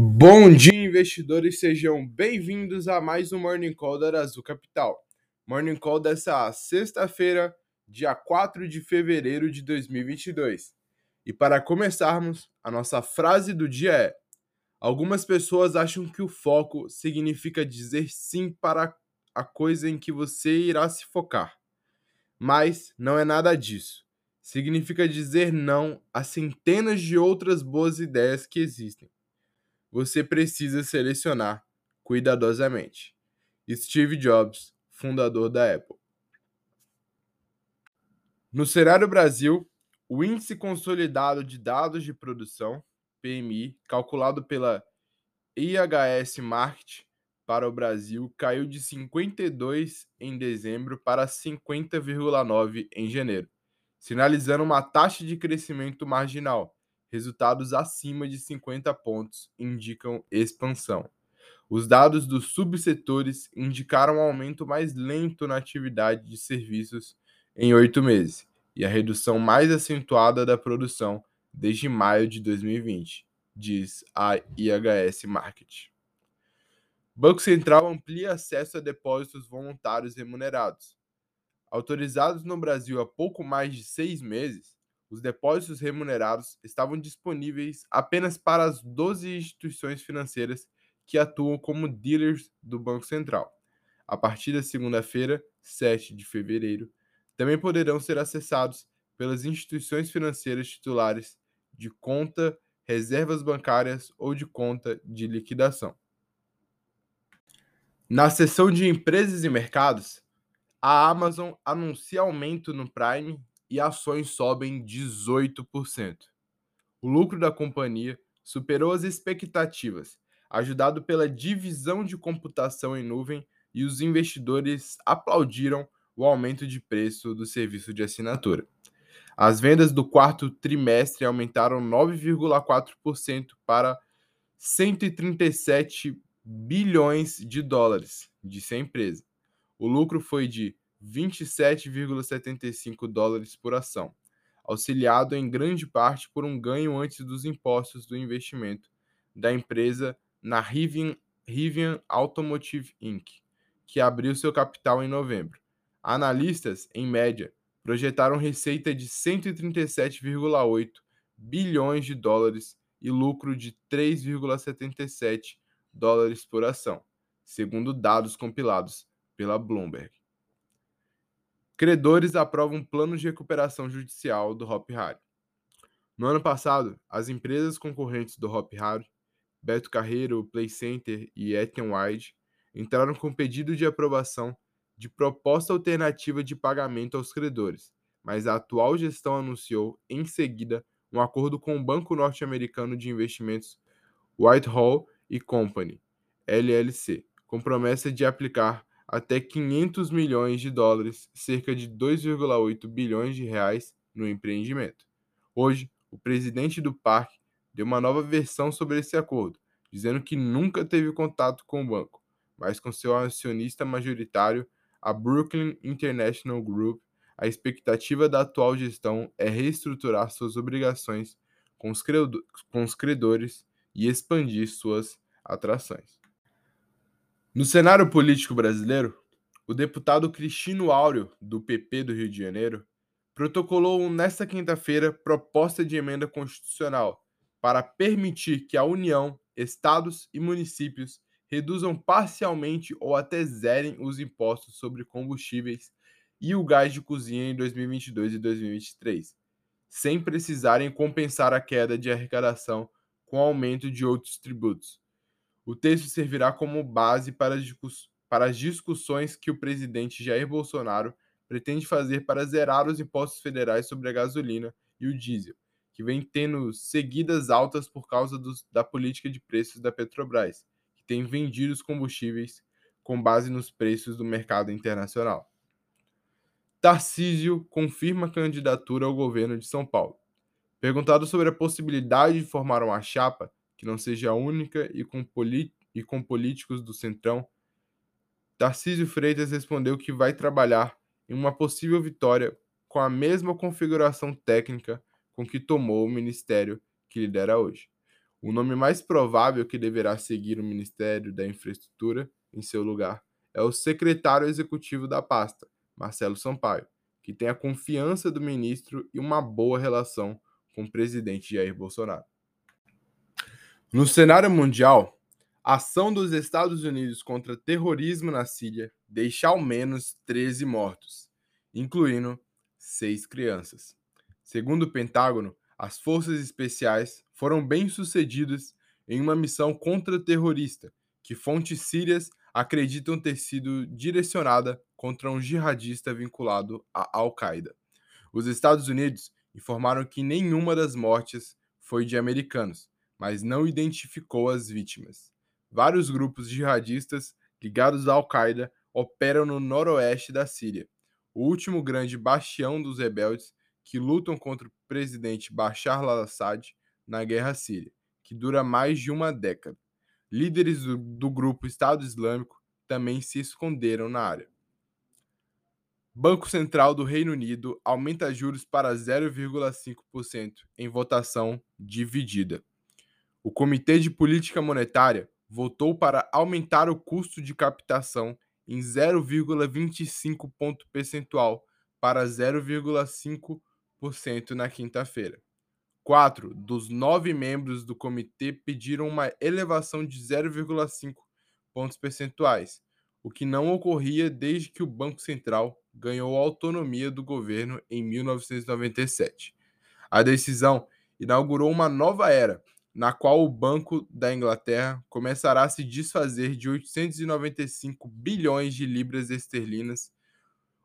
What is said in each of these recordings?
Bom dia, investidores, sejam bem-vindos a mais um Morning Call da Azul Capital. Morning Call dessa sexta-feira, dia 4 de fevereiro de 2022. E para começarmos, a nossa frase do dia é: Algumas pessoas acham que o foco significa dizer sim para a coisa em que você irá se focar. Mas não é nada disso. Significa dizer não a centenas de outras boas ideias que existem você precisa selecionar cuidadosamente. Steve Jobs, fundador da Apple. No cenário Brasil, o índice consolidado de dados de produção, PMI, calculado pela IHS Markit para o Brasil, caiu de 52 em dezembro para 50,9 em janeiro, sinalizando uma taxa de crescimento marginal resultados acima de 50 pontos indicam expansão. Os dados dos subsetores indicaram um aumento mais lento na atividade de serviços em oito meses e a redução mais acentuada da produção desde maio de 2020, diz a IHS Market. Banco Central amplia acesso a depósitos voluntários remunerados. Autorizados no Brasil há pouco mais de seis meses, os depósitos remunerados estavam disponíveis apenas para as 12 instituições financeiras que atuam como dealers do Banco Central. A partir da segunda-feira, 7 de fevereiro, também poderão ser acessados pelas instituições financeiras titulares de conta, reservas bancárias ou de conta de liquidação. Na seção de empresas e mercados, a Amazon anuncia aumento no Prime e ações sobem 18%. O lucro da companhia superou as expectativas, ajudado pela divisão de computação em nuvem e os investidores aplaudiram o aumento de preço do serviço de assinatura. As vendas do quarto trimestre aumentaram 9,4% para 137 bilhões de dólares, disse a empresa. O lucro foi de 27,75 dólares por ação, auxiliado em grande parte por um ganho antes dos impostos do investimento da empresa na Rivian, Rivian Automotive Inc., que abriu seu capital em novembro. Analistas, em média, projetaram receita de 137,8 bilhões de dólares e lucro de 3,77 dólares por ação, segundo dados compilados pela Bloomberg. Credores aprovam plano de recuperação judicial do Hop. No ano passado, as empresas concorrentes do Hop Beto Carreiro, Play Center e Etenwide, entraram com pedido de aprovação de proposta alternativa de pagamento aos credores, mas a atual gestão anunciou, em seguida, um acordo com o banco norte-americano de investimentos Whitehall Company, LLC, com promessa de aplicar até 500 milhões de dólares, cerca de 2,8 bilhões de reais, no empreendimento. Hoje, o presidente do parque deu uma nova versão sobre esse acordo, dizendo que nunca teve contato com o banco, mas com seu acionista majoritário, a Brooklyn International Group, a expectativa da atual gestão é reestruturar suas obrigações com os, credores e expandir suas atrações. No cenário político brasileiro, o deputado Cristino Áureo, do PP do Rio de Janeiro, protocolou nesta quinta-feira proposta de emenda constitucional para permitir que a União, estados e municípios reduzam parcialmente ou até zerem os impostos sobre combustíveis e o gás de cozinha em 2022 e 2023, sem precisarem compensar a queda de arrecadação com aumento de outros tributos o texto servirá como base para as, para as discussões que o presidente Jair Bolsonaro pretende fazer para zerar os impostos federais sobre a gasolina e o diesel, que vem tendo seguidas altas por causa dos, da política de preços da Petrobras, que tem vendido os combustíveis com base nos preços do mercado internacional. Tarcísio confirma candidatura ao governo de São Paulo. Perguntado sobre a possibilidade de formar uma chapa, que não seja única e com, e com políticos do Centrão, Tarcísio Freitas respondeu que vai trabalhar em uma possível vitória com a mesma configuração técnica com que tomou o ministério que lidera hoje. O nome mais provável que deverá seguir o Ministério da Infraestrutura em seu lugar é o secretário executivo da pasta, Marcelo Sampaio, que tem a confiança do ministro e uma boa relação com o presidente Jair Bolsonaro. No cenário mundial, a ação dos Estados Unidos contra terrorismo na Síria deixa ao menos 13 mortos, incluindo seis crianças. Segundo o Pentágono, as forças especiais foram bem-sucedidas em uma missão contra-terrorista que fontes sírias acreditam ter sido direcionada contra um jihadista vinculado à Al-Qaeda. Os Estados Unidos informaram que nenhuma das mortes foi de americanos, mas não identificou as vítimas. Vários grupos jihadistas ligados à Al-Qaeda operam no noroeste da Síria, o último grande bastião dos rebeldes que lutam contra o presidente Bashar al-Assad na guerra síria, que dura mais de uma década. Líderes do, do grupo Estado Islâmico também se esconderam na área. Banco Central do Reino Unido aumenta juros para 0,5% em votação dividida. O Comitê de Política Monetária votou para aumentar o custo de captação em 0,25 ponto percentual para 0,5% na quinta-feira. Quatro dos nove membros do comitê pediram uma elevação de 0,5 pontos percentuais, o que não ocorria desde que o Banco Central ganhou autonomia do governo em 1997. A decisão inaugurou uma nova era, na qual o Banco da Inglaterra começará a se desfazer de 895 bilhões de libras esterlinas,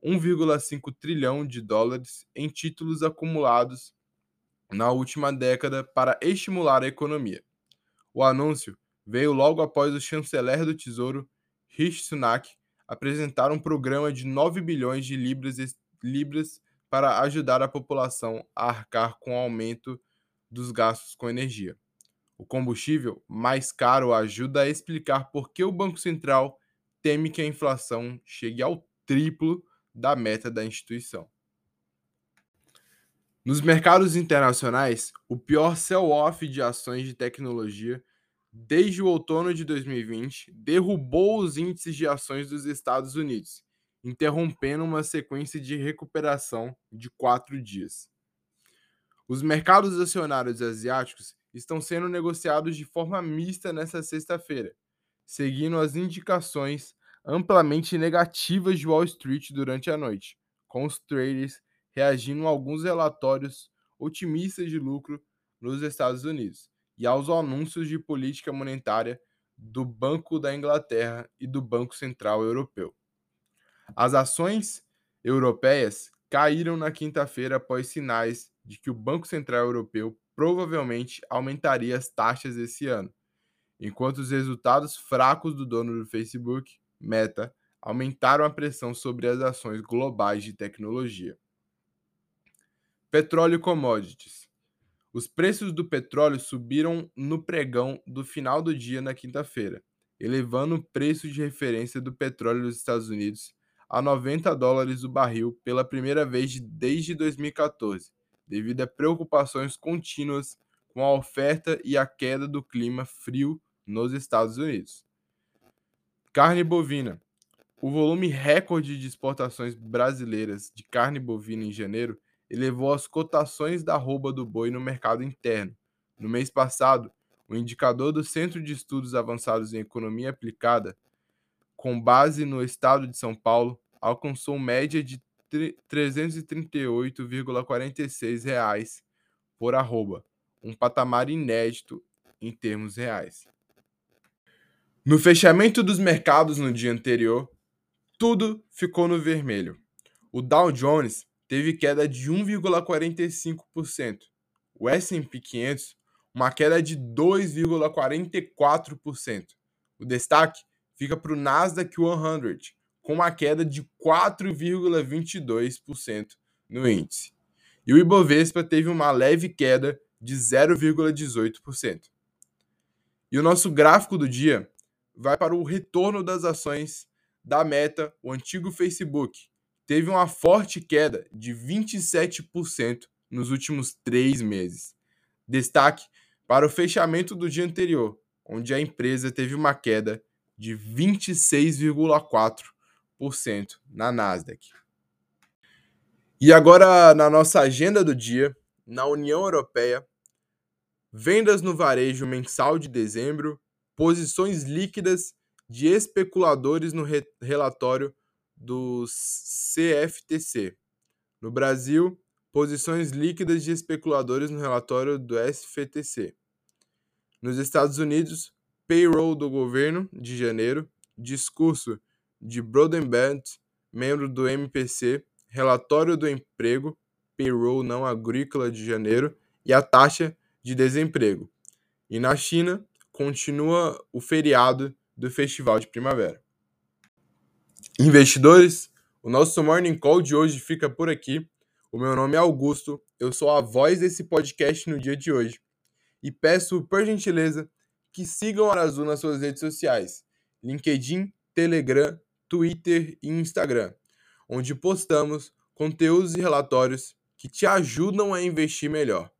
1,5 trilhão de dólares, em títulos acumulados na última década para estimular a economia. O anúncio veio logo após o chanceler do Tesouro, Rishi Sunak, apresentar um programa de 9 bilhões de libras, libras para ajudar a população a arcar com o aumento dos gastos com energia. O combustível mais caro ajuda a explicar por que o Banco Central teme que a inflação chegue ao triplo da meta da instituição. Nos mercados internacionais, o pior sell-off de ações de tecnologia desde o outono de 2020 derrubou os índices de ações dos Estados Unidos, interrompendo uma sequência de recuperação de quatro dias. Os mercados acionários asiáticos estão sendo negociados de forma mista nesta sexta-feira, seguindo as indicações amplamente negativas de Wall Street durante a noite, com os traders reagindo a alguns relatórios otimistas de lucro nos Estados Unidos e aos anúncios de política monetária do Banco da Inglaterra e do Banco Central Europeu. As ações europeias caíram na quinta-feira após sinais de que o Banco Central Europeu provavelmente aumentaria as taxas esse ano, enquanto os resultados fracos do dono do Facebook, Meta, aumentaram a pressão sobre as ações globais de tecnologia. Petróleo e commodities. Os preços do petróleo subiram no pregão do final do dia na quinta-feira, elevando o preço de referência do petróleo dos Estados Unidos a 90 dólares o barril pela primeira vez desde 2014 devido a preocupações contínuas com a oferta e a queda do clima frio nos Estados Unidos. Carne bovina. O volume recorde de exportações brasileiras de carne bovina em janeiro elevou as cotações da arroba do boi no mercado interno. No mês passado, o indicador do Centro de Estudos Avançados em Economia Aplicada, com base no estado de São Paulo, alcançou média de R$ 338,46 por arroba, um patamar inédito em termos reais. No fechamento dos mercados no dia anterior, tudo ficou no vermelho. O Dow Jones teve queda de 1,45%, o S&P 500 uma queda de 2,44%. O destaque fica para o Nasdaq 100, com uma queda de 4,22% no índice. E o Ibovespa teve uma leve queda de 0,18%. E o nosso gráfico do dia vai para o retorno das ações da Meta, o antigo Facebook. Teve uma forte queda de 27% nos últimos três meses. Destaque para o fechamento do dia anterior, onde a empresa teve uma queda de 26,4% na Nasdaq. E agora, na nossa agenda do dia, na União Europeia, vendas no varejo mensal de dezembro, posições líquidas de especuladores no re relatório do CFTC. No Brasil, posições líquidas de especuladores no relatório do SFTC. Nos Estados Unidos, payroll do governo de janeiro, discurso de Brodenband, membro do MPC, relatório do emprego, payroll não agrícola de janeiro e a taxa de desemprego. E na China, continua o feriado do Festival de Primavera. Investidores, o nosso Morning Call de hoje fica por aqui. O meu nome é Augusto, eu sou a voz desse podcast no dia de hoje. E peço, por gentileza, que sigam a Arazu nas suas redes sociais: LinkedIn, Telegram, Twitter e Instagram, onde postamos conteúdos e relatórios que te ajudam a investir melhor.